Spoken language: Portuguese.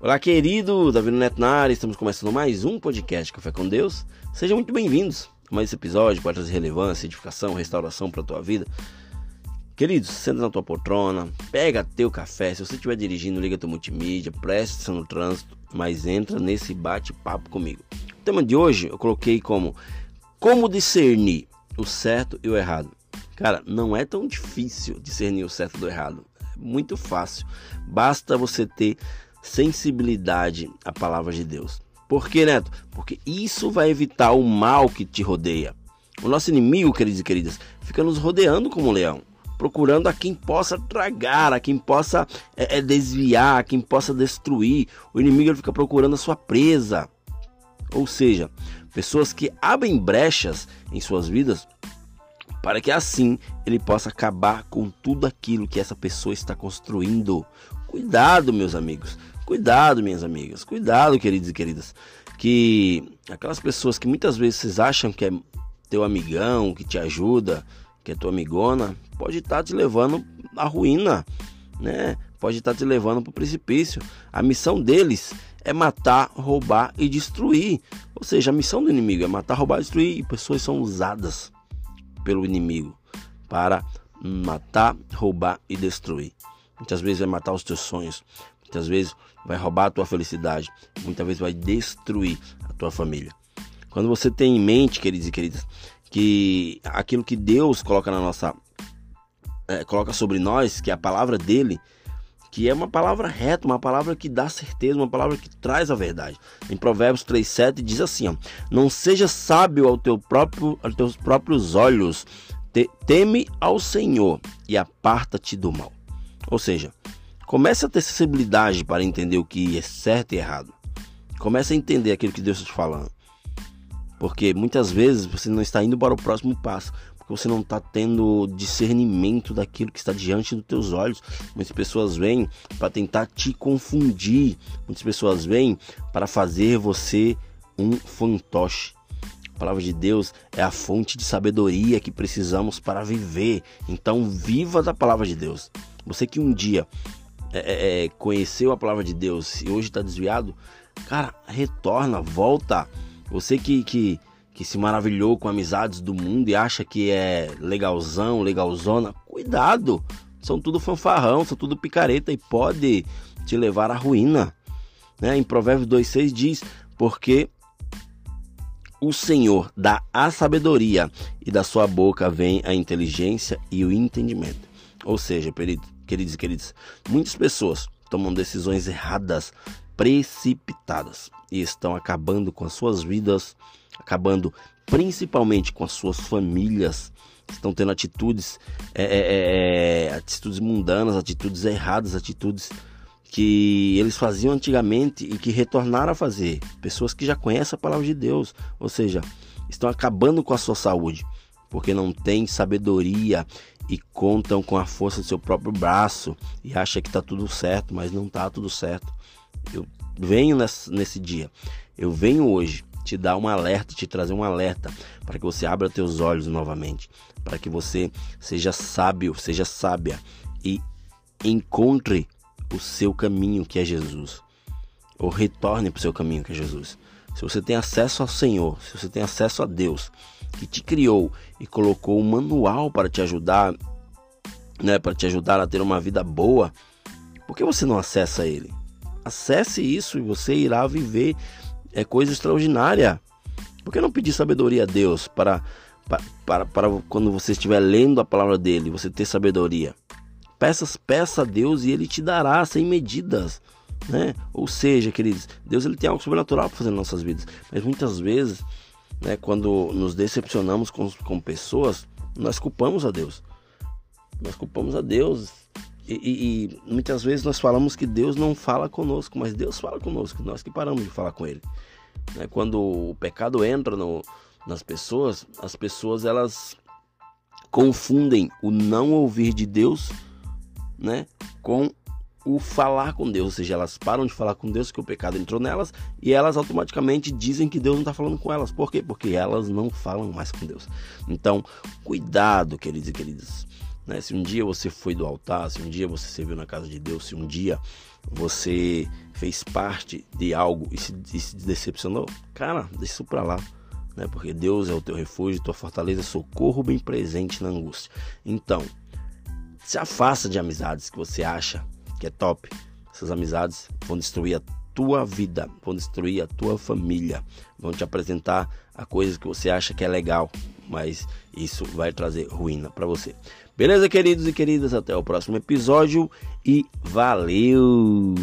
Olá, querido Davi Neto na área. Estamos começando mais um podcast Café com Deus. Sejam muito bem-vindos a mais esse episódio pode trazer relevância, edificação, restauração para a tua vida. Queridos, senta na tua poltrona, pega teu café. Se você estiver dirigindo, liga teu multimídia, preste atenção no trânsito, mas entra nesse bate-papo comigo. O tema de hoje eu coloquei como Como discernir o certo e o errado. Cara, não é tão difícil discernir o certo do errado. É muito fácil. Basta você ter sensibilidade à palavra de Deus. Por que, Neto? Porque isso vai evitar o mal que te rodeia. O nosso inimigo, queridos e queridas, fica nos rodeando como um leão, procurando a quem possa tragar, a quem possa é, é, desviar, a quem possa destruir. O inimigo fica procurando a sua presa. Ou seja, pessoas que abrem brechas em suas vidas para que assim ele possa acabar com tudo aquilo que essa pessoa está construindo. Cuidado, meus amigos. Cuidado, minhas amigas. Cuidado, queridos e queridas. Que aquelas pessoas que muitas vezes vocês acham que é teu amigão, que te ajuda, que é tua amigona, pode estar tá te levando à ruína, né? Pode estar tá te levando para o precipício. A missão deles é matar, roubar e destruir. Ou seja, a missão do inimigo é matar, roubar e destruir. E pessoas são usadas pelo inimigo para matar, roubar e destruir. Muitas vezes vai matar os teus sonhos, muitas vezes vai roubar a tua felicidade, muitas vezes vai destruir a tua família. Quando você tem em mente, queridos e queridas, que aquilo que Deus coloca na nossa é, coloca sobre nós, que é a palavra dele, que é uma palavra reta, uma palavra que dá certeza, uma palavra que traz a verdade. Em Provérbios 3:7 diz assim, ó: Não seja sábio ao teu próprio aos teus próprios olhos, te, teme ao Senhor e aparta-te do mal. Ou seja, comece a ter sensibilidade para entender o que é certo e errado. Comece a entender aquilo que Deus está te falando. Porque muitas vezes você não está indo para o próximo passo, porque você não está tendo discernimento daquilo que está diante dos teus olhos. Muitas pessoas vêm para tentar te confundir, muitas pessoas vêm para fazer você um fantoche. A palavra de Deus é a fonte de sabedoria que precisamos para viver. Então, viva da palavra de Deus. Você que um dia é, é, é conheceu a palavra de Deus e hoje está desviado, cara, retorna, volta. Você que, que, que se maravilhou com amizades do mundo e acha que é legalzão, legalzona, cuidado. São tudo fanfarrão, são tudo picareta e pode te levar à ruína. Né? Em Provérbios 2,6 diz: Porque o Senhor dá a sabedoria e da sua boca vem a inteligência e o entendimento. Ou seja, queridos e queridas, muitas pessoas tomam decisões erradas, precipitadas e estão acabando com as suas vidas, acabando principalmente com as suas famílias. Estão tendo atitudes, é, é, é, atitudes mundanas, atitudes erradas, atitudes que eles faziam antigamente e que retornaram a fazer. Pessoas que já conhecem a palavra de Deus, ou seja, estão acabando com a sua saúde, porque não têm sabedoria e contam com a força do seu próprio braço e acha que está tudo certo, mas não está tudo certo. Eu venho nesse, nesse dia, eu venho hoje te dar um alerta, te trazer um alerta para que você abra teus olhos novamente, para que você seja sábio, seja sábia e encontre o seu caminho que é Jesus, ou retorne para o seu caminho que é Jesus. Se você tem acesso ao Senhor, se você tem acesso a Deus, que te criou e colocou um manual para te ajudar, né, para te ajudar a ter uma vida boa, por que você não acessa ele? Acesse isso e você irá viver é coisa extraordinária. Por que não pedir sabedoria a Deus para, para, para, para quando você estiver lendo a palavra dele, você ter sabedoria? Peças, peça a Deus e ele te dará sem medidas, né? Ou seja, queridos, Deus ele tem algo sobrenatural para fazer nas nossas vidas, mas muitas vezes, né, quando nos decepcionamos com, com pessoas, nós culpamos a Deus. Nós culpamos a Deus e, e, e, muitas vezes nós falamos que Deus não fala conosco, mas Deus fala conosco, nós que paramos de falar com Ele. Né? Quando o pecado entra no, nas pessoas, as pessoas elas confundem o não ouvir de Deus né, com o falar com Deus, ou seja, elas param de falar com Deus que o pecado entrou nelas e elas automaticamente dizem que Deus não está falando com elas. Por quê? Porque elas não falam mais com Deus. Então, cuidado, queridos e queridas. Né? Se um dia você foi do altar, se um dia você serviu na casa de Deus, se um dia você fez parte de algo e se, e se decepcionou, cara, deixa isso pra lá. Né? Porque Deus é o teu refúgio, tua fortaleza, socorro bem presente na angústia. Então, se afasta de amizades que você acha que é top. Essas amizades vão destruir a tua vida, vão destruir a tua família, vão te apresentar a coisas que você acha que é legal, mas isso vai trazer ruína para você. Beleza, queridos e queridas? Até o próximo episódio e valeu!